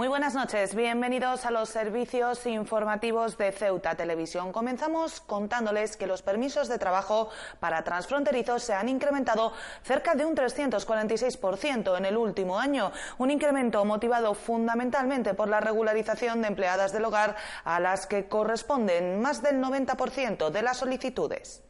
Muy buenas noches, bienvenidos a los servicios informativos de Ceuta Televisión. Comenzamos contándoles que los permisos de trabajo para transfronterizos se han incrementado cerca de un 346% en el último año, un incremento motivado fundamentalmente por la regularización de empleadas del hogar a las que corresponden más del 90% de las solicitudes.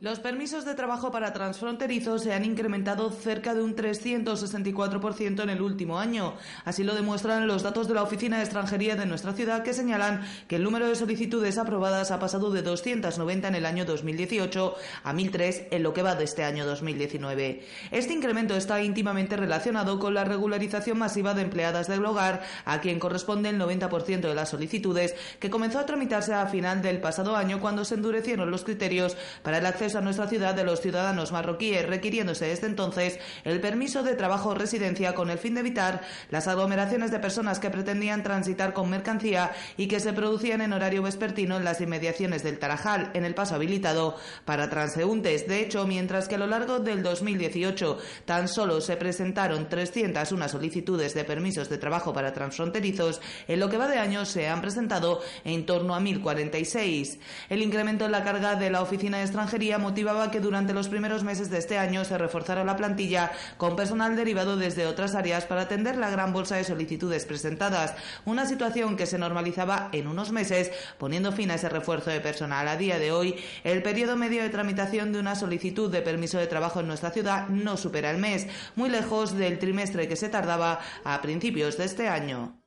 Los permisos de trabajo para transfronterizos se han incrementado cerca de un 364% en el último año. Así lo demuestran los datos de la Oficina de Extranjería de nuestra ciudad que señalan que el número de solicitudes aprobadas ha pasado de 290 en el año 2018 a 1.003 en lo que va de este año 2019. Este incremento está íntimamente relacionado con la regularización masiva de empleadas del hogar, a quien corresponde el 90% de las solicitudes, que comenzó a tramitarse a final del pasado año cuando se endurecieron los criterios para el acceso a nuestra ciudad de los ciudadanos marroquíes, requiriéndose desde entonces el permiso de trabajo o residencia con el fin de evitar las aglomeraciones de personas que pretendían transitar con mercancía y que se producían en horario vespertino en las inmediaciones del Tarajal, en el paso habilitado para transeúntes. De hecho, mientras que a lo largo del 2018 tan solo se presentaron 301 solicitudes de permisos de trabajo para transfronterizos, en lo que va de año se han presentado en torno a 1.046. El incremento en la carga de la Oficina de Extranjería motivaba que durante los primeros meses de este año se reforzara la plantilla con personal derivado desde otras áreas para atender la gran bolsa de solicitudes presentadas, una situación que se normalizaba en unos meses, poniendo fin a ese refuerzo de personal. A día de hoy, el periodo medio de tramitación de una solicitud de permiso de trabajo en nuestra ciudad no supera el mes, muy lejos del trimestre que se tardaba a principios de este año.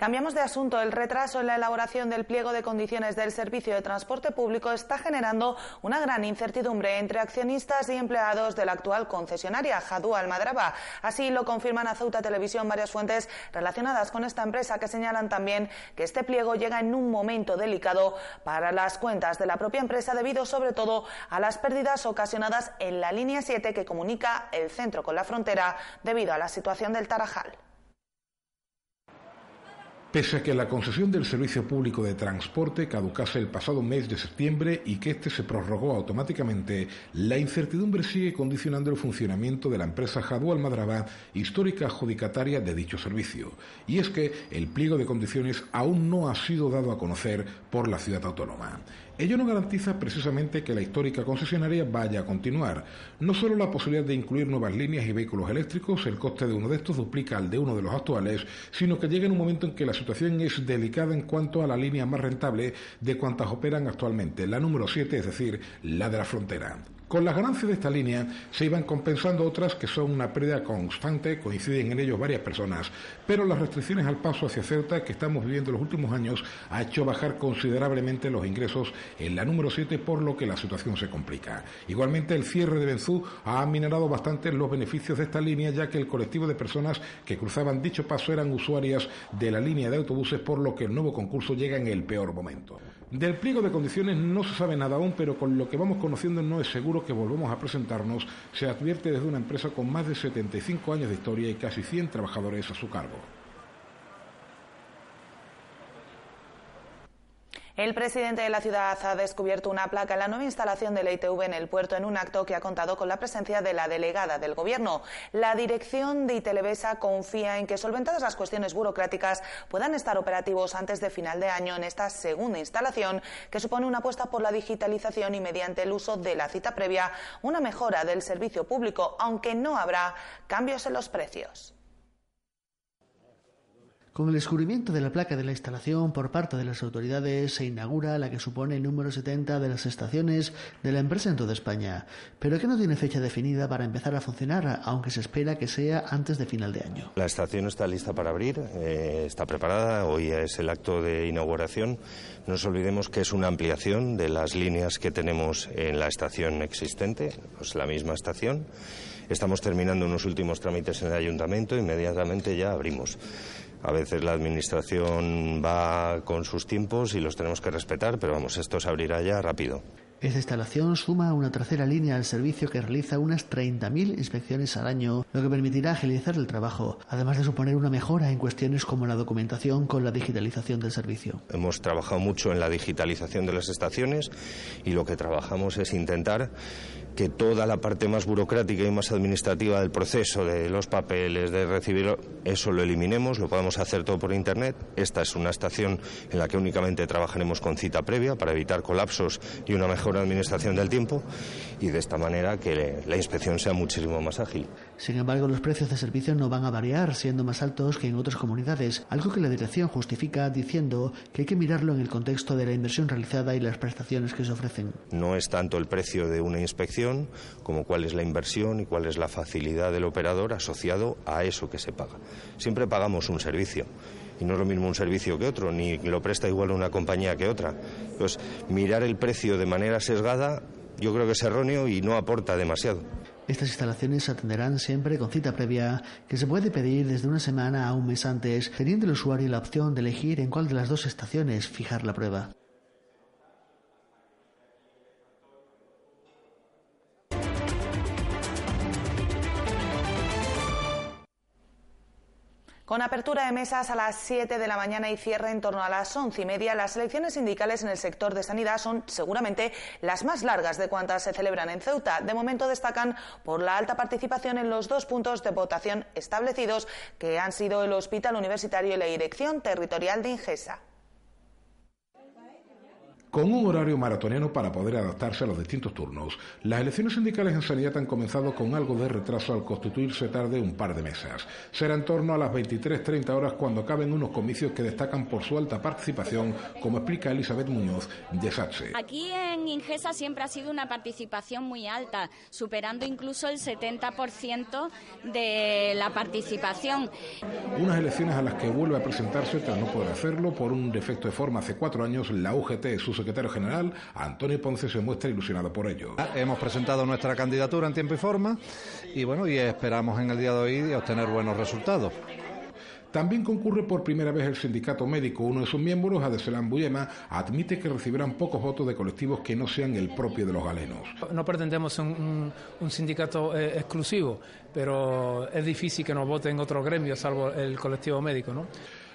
Cambiamos de asunto. El retraso en la elaboración del pliego de condiciones del servicio de transporte público está generando una gran incertidumbre entre accionistas y empleados de la actual concesionaria, Jadú Almadraba. Así lo confirman a Ceuta Televisión varias fuentes relacionadas con esta empresa que señalan también que este pliego llega en un momento delicado para las cuentas de la propia empresa debido sobre todo a las pérdidas ocasionadas en la línea 7 que comunica el centro con la frontera debido a la situación del Tarajal. Pese a que la concesión del servicio público de transporte caducase el pasado mes de septiembre y que éste se prorrogó automáticamente, la incertidumbre sigue condicionando el funcionamiento de la empresa Jadú Almadraba, histórica adjudicataria de dicho servicio. Y es que el pliego de condiciones aún no ha sido dado a conocer por la ciudad autónoma. Ello no garantiza precisamente que la histórica concesionaria vaya a continuar. No solo la posibilidad de incluir nuevas líneas y vehículos eléctricos, el coste de uno de estos duplica al de uno de los actuales, sino que llega en un momento en que la situación es delicada en cuanto a la línea más rentable de cuantas operan actualmente, la número 7, es decir, la de la frontera. Con las ganancias de esta línea se iban compensando otras que son una pérdida constante, coinciden en ello varias personas, pero las restricciones al paso hacia Ceuta que estamos viviendo en los últimos años ha hecho bajar considerablemente los ingresos en la número 7, por lo que la situación se complica. Igualmente, el cierre de Benzú ha aminorado bastante los beneficios de esta línea, ya que el colectivo de personas que cruzaban dicho paso eran usuarias de la línea de autobuses, por lo que el nuevo concurso llega en el peor momento. Del pliego de condiciones no se sabe nada aún, pero con lo que vamos conociendo no es seguro que volvamos a presentarnos, se advierte desde una empresa con más de 75 años de historia y casi 100 trabajadores a su cargo. El presidente de la ciudad ha descubierto una placa en la nueva instalación de la ITV en el puerto en un acto que ha contado con la presencia de la delegada del Gobierno. La dirección de Itelevesa confía en que, solventadas las cuestiones burocráticas, puedan estar operativos antes de final de año en esta segunda instalación, que supone una apuesta por la digitalización y, mediante el uso de la cita previa, una mejora del servicio público, aunque no habrá cambios en los precios. Con el descubrimiento de la placa de la instalación por parte de las autoridades se inaugura la que supone el número 70 de las estaciones de la empresa en toda España, pero que no tiene fecha definida para empezar a funcionar, aunque se espera que sea antes de final de año. La estación está lista para abrir, eh, está preparada, hoy es el acto de inauguración. No nos olvidemos que es una ampliación de las líneas que tenemos en la estación existente, es la misma estación. Estamos terminando unos últimos trámites en el ayuntamiento, inmediatamente ya abrimos. A veces la Administración va con sus tiempos y los tenemos que respetar, pero vamos, esto se abrirá ya rápido. Esta instalación suma una tercera línea al servicio que realiza unas 30.000 inspecciones al año, lo que permitirá agilizar el trabajo, además de suponer una mejora en cuestiones como la documentación con la digitalización del servicio. Hemos trabajado mucho en la digitalización de las estaciones y lo que trabajamos es intentar que toda la parte más burocrática y más administrativa del proceso, de los papeles, de recibir, eso lo eliminemos, lo podemos hacer todo por Internet. Esta es una estación en la que únicamente trabajaremos con cita previa para evitar colapsos y una mejor administración del tiempo y de esta manera que la inspección sea muchísimo más ágil. Sin embargo, los precios de servicio no van a variar, siendo más altos que en otras comunidades, algo que la dirección justifica diciendo que hay que mirarlo en el contexto de la inversión realizada y las prestaciones que se ofrecen. No es tanto el precio de una inspección, como cuál es la inversión y cuál es la facilidad del operador asociado a eso que se paga. Siempre pagamos un servicio y no es lo mismo un servicio que otro, ni lo presta igual una compañía que otra. Entonces, mirar el precio de manera sesgada yo creo que es erróneo y no aporta demasiado. Estas instalaciones se atenderán siempre con cita previa, que se puede pedir desde una semana a un mes antes, teniendo el usuario la opción de elegir en cuál de las dos estaciones fijar la prueba. Con apertura de mesas a las 7 de la mañana y cierre en torno a las once y media, las elecciones sindicales en el sector de sanidad son seguramente las más largas de cuantas se celebran en Ceuta. De momento destacan por la alta participación en los dos puntos de votación establecidos, que han sido el Hospital Universitario y la Dirección Territorial de Ingesa con un horario maratoniano para poder adaptarse a los distintos turnos. Las elecciones sindicales en sanidad han comenzado con algo de retraso al constituirse tarde un par de mesas. Será en torno a las 23.30 horas cuando caben unos comicios que destacan por su alta participación, como explica Elizabeth Muñoz de SATSE. Aquí en Ingesa siempre ha sido una participación muy alta, superando incluso el 70% de la participación. Unas elecciones a las que vuelve a presentarse tras no poder hacerlo por un defecto de forma hace cuatro años la UGT, sus secretario general, Antonio Ponce, se muestra ilusionado por ello. Hemos presentado nuestra candidatura en tiempo y forma y bueno, y esperamos en el día de hoy obtener buenos resultados. También concurre por primera vez el sindicato médico. Uno de sus miembros, Adeselan Buyema, admite que recibirán pocos votos de colectivos que no sean el propio de los galenos. No pretendemos un, un, sindicato eh, exclusivo, pero es difícil que nos voten otros gremios, salvo el colectivo médico, ¿no?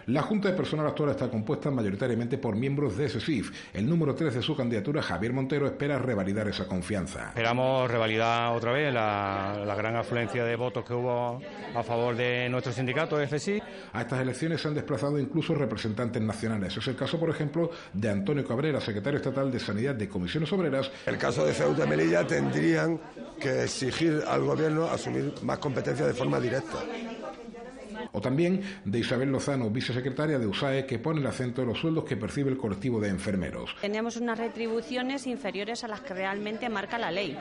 La Junta de Personal Actual está compuesta mayoritariamente por miembros de SESIF. El número 3 de su candidatura, Javier Montero, espera revalidar esa confianza. Esperamos revalidar otra vez la, gran afluencia de votos que hubo a favor de nuestro sindicato, FSI. A estas elecciones se han desplazado incluso representantes nacionales. Es el caso, por ejemplo, de Antonio Cabrera, secretario estatal de Sanidad de Comisiones Obreras. El caso de Ceuta y Melilla tendrían que exigir al gobierno asumir más competencias de forma directa o también de Isabel Lozano, vicesecretaria de USAE, que pone el acento en los sueldos que percibe el colectivo de enfermeros. Tenemos unas retribuciones inferiores a las que realmente marca la ley.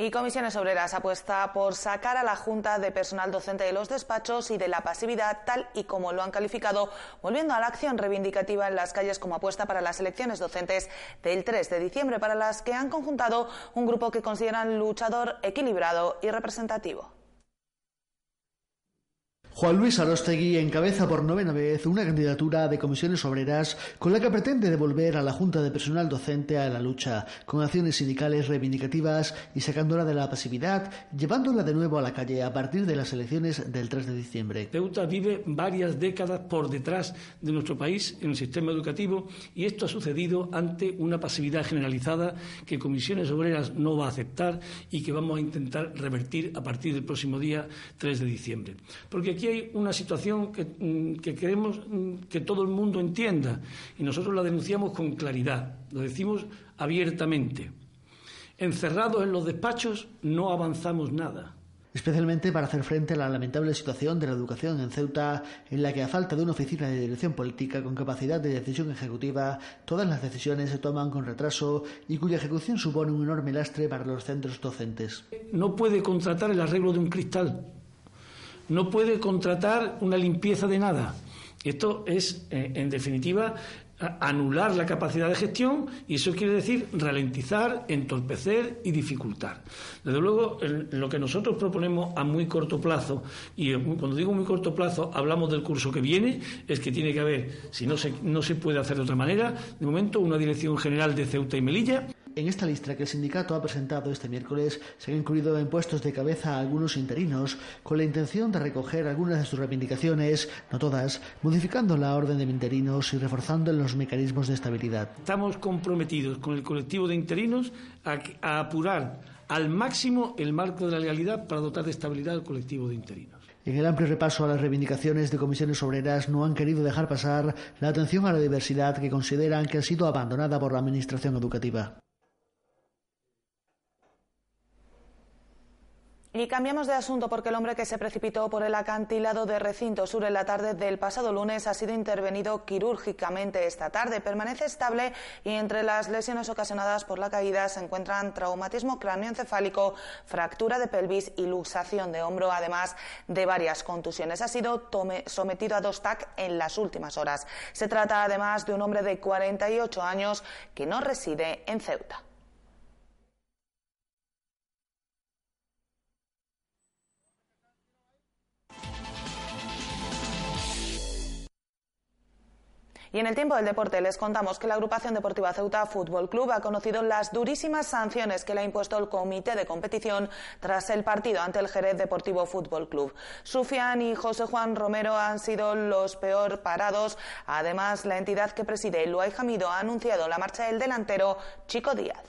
Y Comisiones Obreras apuesta por sacar a la Junta de Personal Docente de los despachos y de la pasividad, tal y como lo han calificado, volviendo a la acción reivindicativa en las calles como apuesta para las elecciones docentes del 3 de diciembre, para las que han conjuntado un grupo que consideran luchador, equilibrado y representativo. Juan Luis Arostegui encabeza por novena vez una candidatura de comisiones obreras con la que pretende devolver a la Junta de Personal Docente a la lucha, con acciones sindicales reivindicativas y sacándola de la pasividad, llevándola de nuevo a la calle a partir de las elecciones del 3 de diciembre. Ceuta vive varias décadas por detrás de nuestro país en el sistema educativo y esto ha sucedido ante una pasividad generalizada que Comisiones Obreras no va a aceptar y que vamos a intentar revertir a partir del próximo día 3 de diciembre. Porque aquí hay una situación mm, que, queremos mm, que todo el mundo entienda y nosotros la denunciamos con claridad, lo decimos abiertamente. Encerrados en los despachos no avanzamos nada. especialmente para hacer frente a la lamentable situación de la educación en Ceuta, en la que a falta de una oficina de dirección política con capacidad de decisión ejecutiva, todas las decisiones se toman con retraso y cuya ejecución supone un enorme lastre para los centros docentes. No puede contratar el arreglo de un cristal, no puede contratar una limpieza de nada. Esto es, eh, en definitiva, anular la capacidad de gestión y eso quiere decir ralentizar, entorpecer y dificultar. Desde luego, lo que nosotros proponemos a muy corto plazo, y cuando digo muy corto plazo hablamos del curso que viene, es que tiene que haber, si no se, no se puede hacer de otra manera, de momento una dirección general de Ceuta y Melilla en esta lista que el sindicato ha presentado este miércoles se han incluido en puestos de cabeza a algunos interinos con la intención de recoger algunas de sus reivindicaciones, no todas, modificando la orden de interinos y reforzando los mecanismos de estabilidad. Estamos comprometidos con el colectivo de interinos a, apurar al máximo el marco de la legalidad para dotar de estabilidad al colectivo de interinos. En el amplio repaso a las reivindicaciones de comisiones obreras no han querido dejar pasar la atención a la diversidad que consideran que ha sido abandonada por la Administración educativa. Y cambiamos de asunto porque el hombre que se precipitó por el acantilado de Recinto Sur en la tarde del pasado lunes ha sido intervenido quirúrgicamente esta tarde. Permanece estable y entre las lesiones ocasionadas por la caída se encuentran traumatismo cráneoencefálico, fractura de pelvis y luxación de hombro, además de varias contusiones. Ha sido sometido a dos TAC en las últimas horas. Se trata además de un hombre de 48 años que no reside en Ceuta. Y en el tiempo del deporte les contamos que la agrupación deportiva Ceuta Fútbol Club ha conocido las durísimas sanciones que le ha impuesto el comité de competición tras el partido ante el Jerez Deportivo Fútbol Club. Sufian y José Juan Romero han sido los peor parados. Además, la entidad que preside Luay Jamido ha anunciado la marcha del delantero Chico Díaz.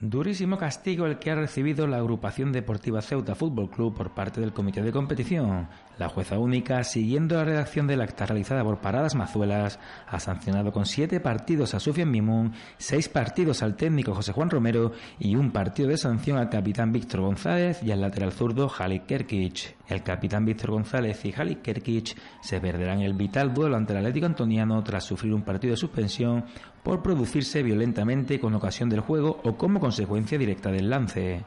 Durísimo castigo el que ha recibido la agrupación deportiva Ceuta Fútbol Club por parte del comité de competición. La jueza única, siguiendo la redacción del acta realizada por Paradas Mazuelas, ha sancionado con siete partidos a Sufian Mimun, seis partidos al técnico José Juan Romero y un partido de sanción al capitán Víctor González y al lateral zurdo Halik Kerkic. El capitán Víctor González y Halik Kerkic se perderán el vital duelo ante el Atlético Antoniano tras sufrir un partido de suspensión por producirse violentamente con ocasión del juego o como consecuencia directa del lance.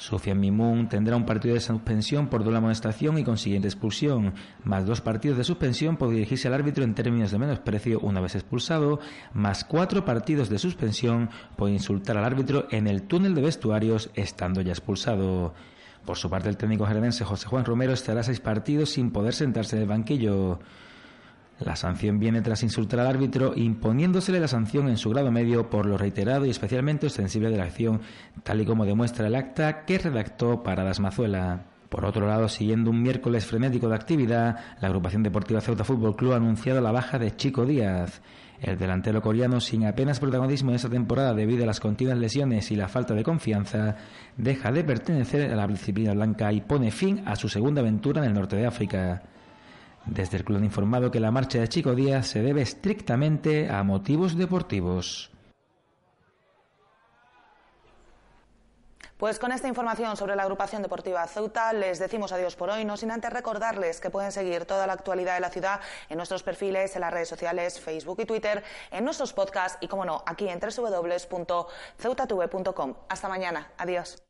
Sofian Mimoun tendrá un partido de suspensión por doble amonestación y consiguiente expulsión, más dos partidos de suspensión por dirigirse al árbitro en términos de menosprecio una vez expulsado, más cuatro partidos de suspensión por insultar al árbitro en el túnel de vestuarios estando ya expulsado. Por su parte, el técnico jerenense José Juan Romero estará seis partidos sin poder sentarse en el banquillo. La sanción viene tras insultar al árbitro, imponiéndosele la sanción en su grado medio por lo reiterado y especialmente ostensible de la acción, tal y como demuestra el acta que redactó Paradas Mazuela. Por otro lado, siguiendo un miércoles frenético de actividad, la agrupación deportiva Ceuta Fútbol Club ha anunciado la baja de Chico Díaz. El delantero coreano, sin apenas protagonismo en esta temporada debido a las continuas lesiones y la falta de confianza, deja de pertenecer a la disciplina blanca y pone fin a su segunda aventura en el norte de África. Desde el club han informado que la marcha de Chico Díaz se debe estrictamente a motivos deportivos. Pues con esta información sobre la agrupación deportiva Ceuta les decimos adiós por hoy, no sin antes recordarles que pueden seguir toda la actualidad de la ciudad en nuestros perfiles, en las redes sociales, Facebook y Twitter, en nuestros podcasts y, como no, aquí en www.ceutatv.com. Hasta mañana. Adiós.